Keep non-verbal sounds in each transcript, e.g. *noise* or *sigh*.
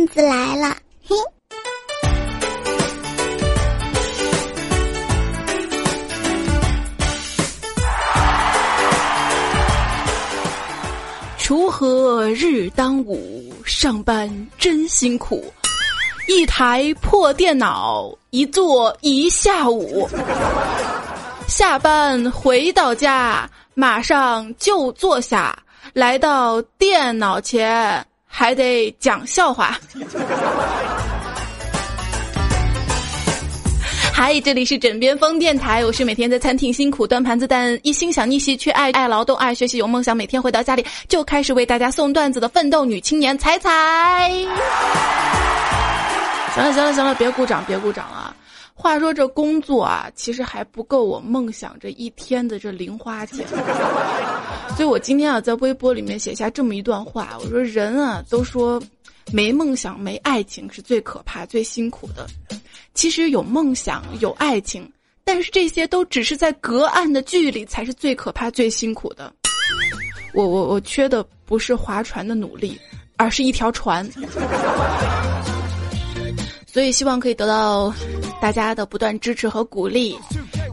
段子来了，嘿。锄禾日当午，上班真辛苦。一台破电脑，一坐一下午。下班回到家，马上就坐下，来到电脑前，还得讲笑话。*laughs* 嗨，这里是枕边风电台，我是每天在餐厅辛苦端盘子，但一心想逆袭，却爱爱劳动、爱学习、有梦想，每天回到家里就开始为大家送段子的奋斗女青年彩彩。行了行了行了，别鼓掌别鼓掌啊！话说这工作啊，其实还不够我梦想这一天的这零花钱，所以我今天啊在微博里面写下这么一段话，我说人啊都说没梦想没爱情是最可怕最辛苦的。其实有梦想，有爱情，但是这些都只是在隔岸的距离，才是最可怕、最辛苦的。我我我缺的不是划船的努力，而是一条船。所以希望可以得到大家的不断支持和鼓励。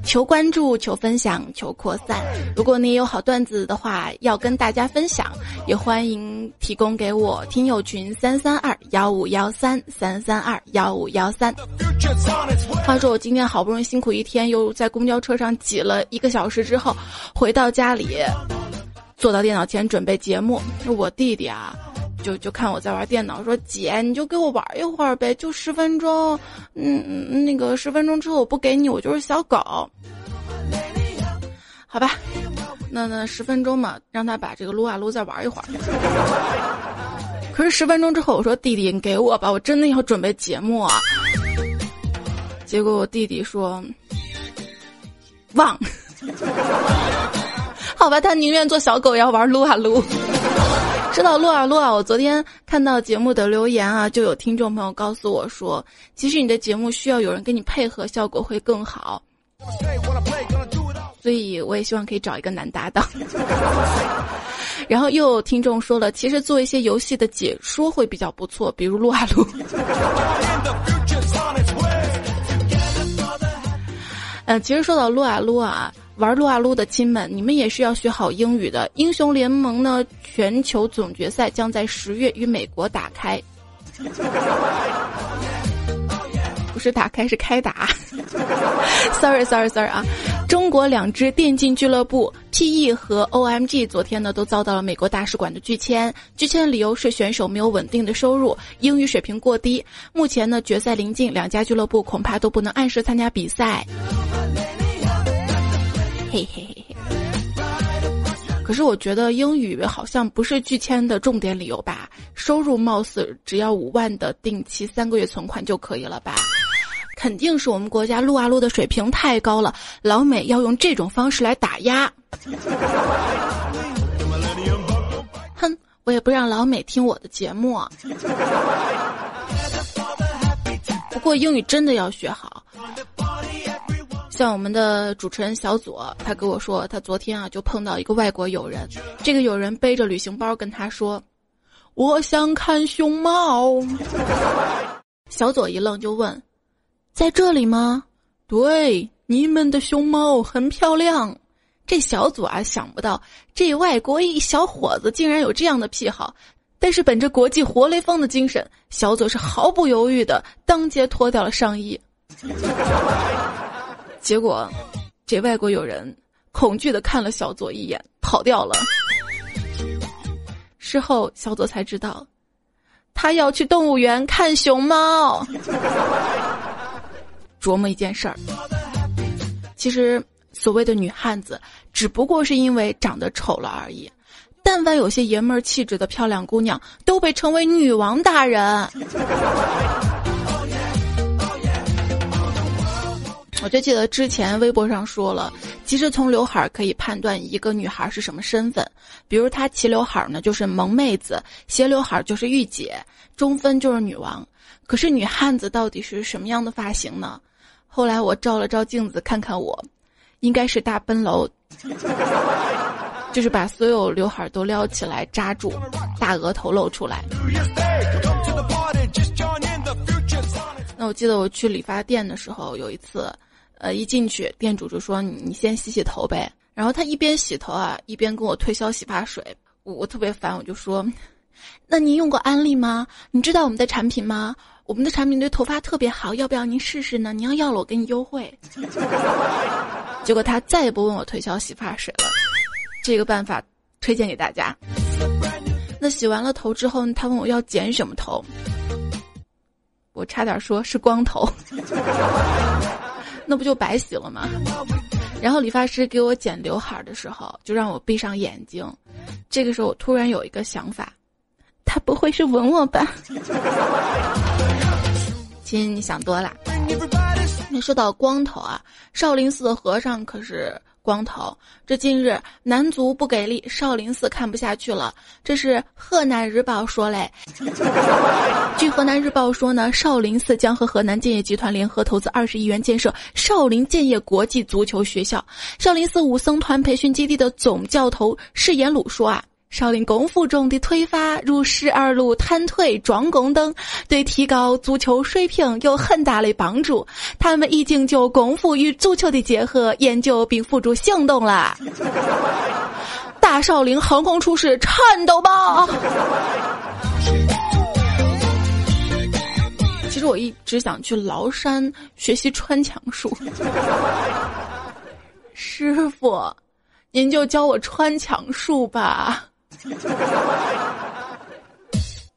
求关注，求分享，求扩散。如果你有好段子的话，要跟大家分享，也欢迎提供给我听友群三三二幺五幺三三三二幺五幺三。话说我今天好不容易辛苦一天，又在公交车上挤了一个小时之后，回到家里，坐到电脑前准备节目。我弟弟啊。就就看我在玩电脑，说姐你就给我玩一会儿呗，就十分钟，嗯，那个十分钟之后我不给你，我就是小狗，好吧，那那十分钟嘛，让他把这个撸啊撸再玩一会儿。可是十分钟之后，我说弟弟你给我吧，我真的要准备节目啊。结果我弟弟说忘，*laughs* 好吧，他宁愿做小狗也要玩撸啊撸。说到撸啊撸啊，我昨天看到节目的留言啊，就有听众朋友告诉我说，其实你的节目需要有人跟你配合，效果会更好。所以我也希望可以找一个男搭档。*laughs* 然后又有听众说了，其实做一些游戏的解说会比较不错，比如撸啊撸。嗯，*laughs* 其实说到撸啊撸啊。玩撸啊撸的亲们，你们也是要学好英语的。英雄联盟呢，全球总决赛将在十月与美国打开，*laughs* 不是打开是开打。*laughs* Sorry，Sorry，Sorry 啊！中国两支电竞俱乐部 PE 和 OMG 昨天呢都遭到了美国大使馆的拒签，拒签的理由是选手没有稳定的收入，英语水平过低。目前呢决赛临近，两家俱乐部恐怕都不能按时参加比赛。嘿嘿嘿，可是我觉得英语好像不是拒签的重点理由吧？收入貌似只要五万的定期三个月存款就可以了吧？肯定是我们国家撸啊撸的水平太高了，老美要用这种方式来打压。*laughs* 哼，我也不让老美听我的节目。不过英语真的要学好。像我们的主持人小左，他跟我说，他昨天啊就碰到一个外国友人，这个友人背着旅行包跟他说：“我想看熊猫。”小左一愣，就问：“在这里吗？”“对，你们的熊猫很漂亮。”这小左啊想不到，这外国一小伙子竟然有这样的癖好，但是本着国际活雷锋的精神，小左是毫不犹豫的当街脱掉了上衣。结果，这外国友人恐惧的看了小左一眼，跑掉了。事后，小左才知道，他要去动物园看熊猫。琢磨一件事儿，其实所谓的女汉子，只不过是因为长得丑了而已。但凡有些爷们儿气质的漂亮姑娘，都被称为女王大人。我就记得之前微博上说了，其实从刘海儿可以判断一个女孩是什么身份，比如她齐刘海儿呢就是萌妹子，斜刘海儿就是御姐，中分就是女王。可是女汉子到底是什么样的发型呢？后来我照了照镜子，看看我，应该是大奔楼，*laughs* 就是把所有刘海都撩起来扎住，大额头露出来。那我记得我去理发店的时候，有一次，呃，一进去，店主就说：“你先洗洗头呗。”然后他一边洗头啊，一边跟我推销洗发水。我我特别烦，我就说：“那您用过安利吗？你知道我们的产品吗？我们的产品对头发特别好，要不要您试试呢？您要要了，我给你优惠。*laughs* ”结果他再也不问我推销洗发水了。这个办法推荐给大家。那洗完了头之后，他问我要剪什么头。我差点说是光头，那不就白洗了吗？然后理发师给我剪刘海的时候，就让我闭上眼睛。这个时候我突然有一个想法，他不会是吻我吧？*laughs* 亲，你想多了。那说到光头啊，少林寺的和尚可是。光头，这近日男足不给力，少林寺看不下去了。这是河南日报说嘞。据河南日报说呢，少林寺将和河南建业集团联合投资二十亿元建设少林建业国际足球学校。少林寺武僧团培训基地的总教头释延鲁说啊。少林功夫中的推发如十二路探腿、桩功等，对提高足球水平有很大的帮助。他们已经就功夫与足球的结合研究并付诸行动了。大少林横空出世，颤抖吧！其实我一直想去崂山学习穿墙术，师傅，您就教我穿墙术吧。*laughs*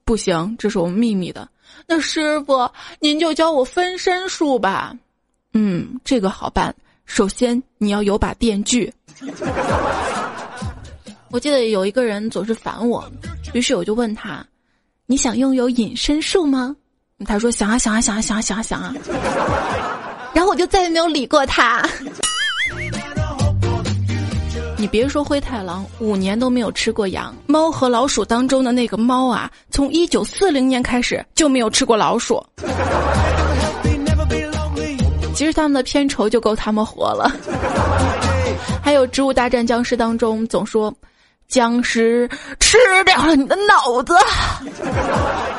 不行，这是我们秘密的。那师傅，您就教我分身术吧。嗯，这个好办。首先，你要有把电锯。*laughs* 我记得有一个人总是烦我，于是我就问他：“你想拥有隐身术吗？”他说：“想啊，想啊，想啊，想啊，想啊，想啊。”然后我就再也没有理过他。你别说灰太狼，五年都没有吃过羊。猫和老鼠当中的那个猫啊，从一九四零年开始就没有吃过老鼠。其实他们的片酬就够他们活了。还有《植物大战僵尸》当中总说，僵尸吃掉了你的脑子。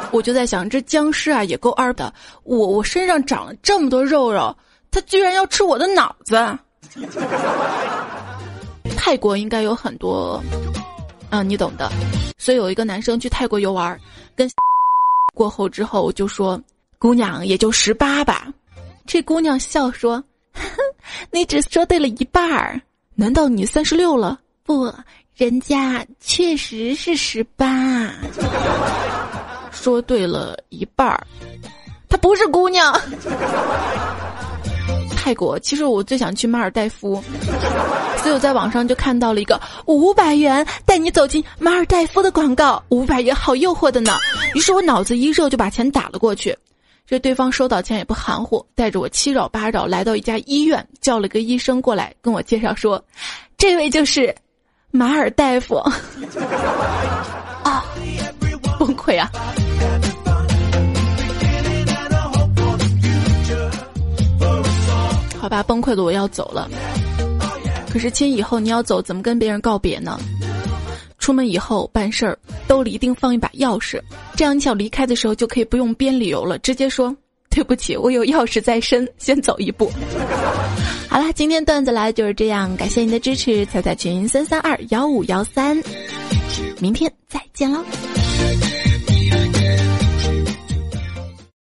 我就在想，这僵尸啊也够二的。我我身上长了这么多肉肉，他居然要吃我的脑子。泰国应该有很多，嗯，你懂的。所以有一个男生去泰国游玩，跟 *laughs* 过后之后就说：“姑娘也就十八吧。”这姑娘笑说：“ *laughs* 你只说对了一半儿，难道你三十六了？”不，人家确实是十八，*laughs* 说对了一半儿，她不是姑娘。泰国，其实我最想去马尔代夫，所以我在网上就看到了一个五百元带你走进马尔代夫的广告，五百元好诱惑的呢。于是我脑子一热就把钱打了过去，这对方收到钱也不含糊，带着我七绕八绕来到一家医院，叫了个医生过来跟我介绍说，这位就是马尔大夫。啊，崩溃啊！吧，崩溃了，我要走了。可是亲，以后你要走，怎么跟别人告别呢？出门以后办事儿，兜里一定放一把钥匙，这样你想离开的时候就可以不用编理由了，直接说对不起，我有钥匙在身，先走一步。好了，今天段子来就是这样，感谢您的支持，彩彩群三三二幺五幺三，明天再见喽。